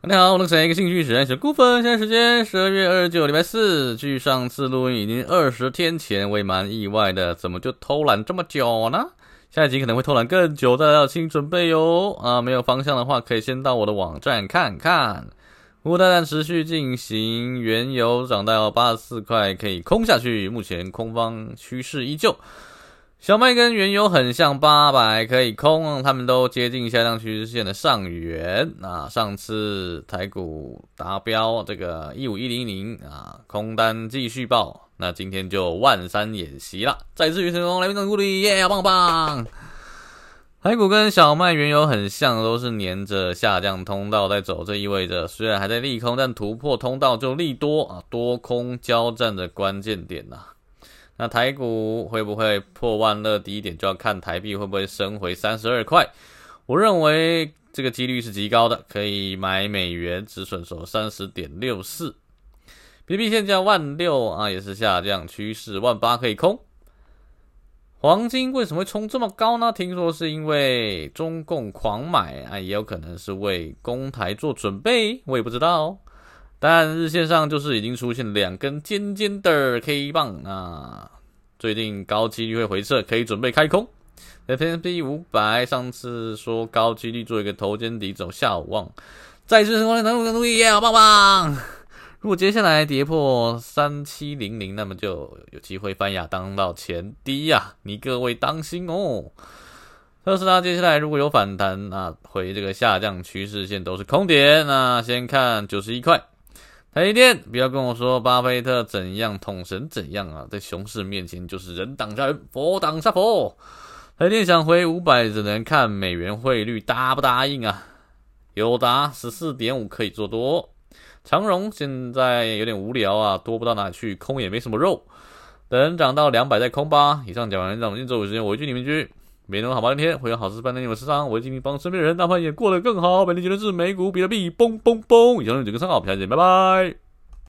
大家好，我是谁？一个兴趣使然小股份。现在时间十二月二十九，礼拜四。距上次录音已经二十天前，我也蛮意外的，怎么就偷懒这么久呢？下一集可能会偷懒更久，大家要请准备哟。啊，没有方向的话，可以先到我的网站看看。乌大战持续进行，原油涨到八十四块，可以空下去。目前空方趋势依旧。小麦跟原油很像，八百可以空，他们都接近下降趋势线的上缘。啊，上次台股达标这个一五一零零啊，空单继续爆。那今天就万三演习了，再次成功来宾掌鼓励，耶，棒棒！台股跟小麦、原油很像，都是沿着下降通道在走，这意味着虽然还在利空，但突破通道就利多啊，多空交战的关键点呐、那台股会不会破万乐低一点，就要看台币会不会升回三十二块。我认为这个几率是极高的，可以买美元止损手三十点六四。比特币现价万六啊，也是下降趋势，万八可以空。黄金为什么会冲这么高呢？听说是因为中共狂买啊，也有可能是为攻台做准备，我也不知道。但日线上就是已经出现两根尖尖的 K 棒啊，最近高几率会回撤，可以准备开空。S&P 五百上次说高几率做一个头肩底走下望，再次成功，能不能耶，好棒棒！如果接下来跌破三七零零，那么就有机会翻亚当到前低呀、啊，你各位当心哦。特斯拉接下来如果有反弹，那回这个下降趋势线都是空点。那先看九十一块。台积电，不要跟我说巴菲特怎样，统神怎样啊！在熊市面前就是人挡杀人，佛挡杀佛。台积电想回五百，只能看美元汇率答不答应啊！友达十四点五可以做多，长荣现在有点无聊啊，多不到哪去，空也没什么肉，等涨到两百再空吧。以上讲完，让我们进周五时间，我一句你们一每天好吧，一天会有好事伴你们身上，我会尽力帮身边的人，哪怕也过得更好。本期结论是美股比特币，嘣嘣嘣！以上是几个参考，下期见，拜拜。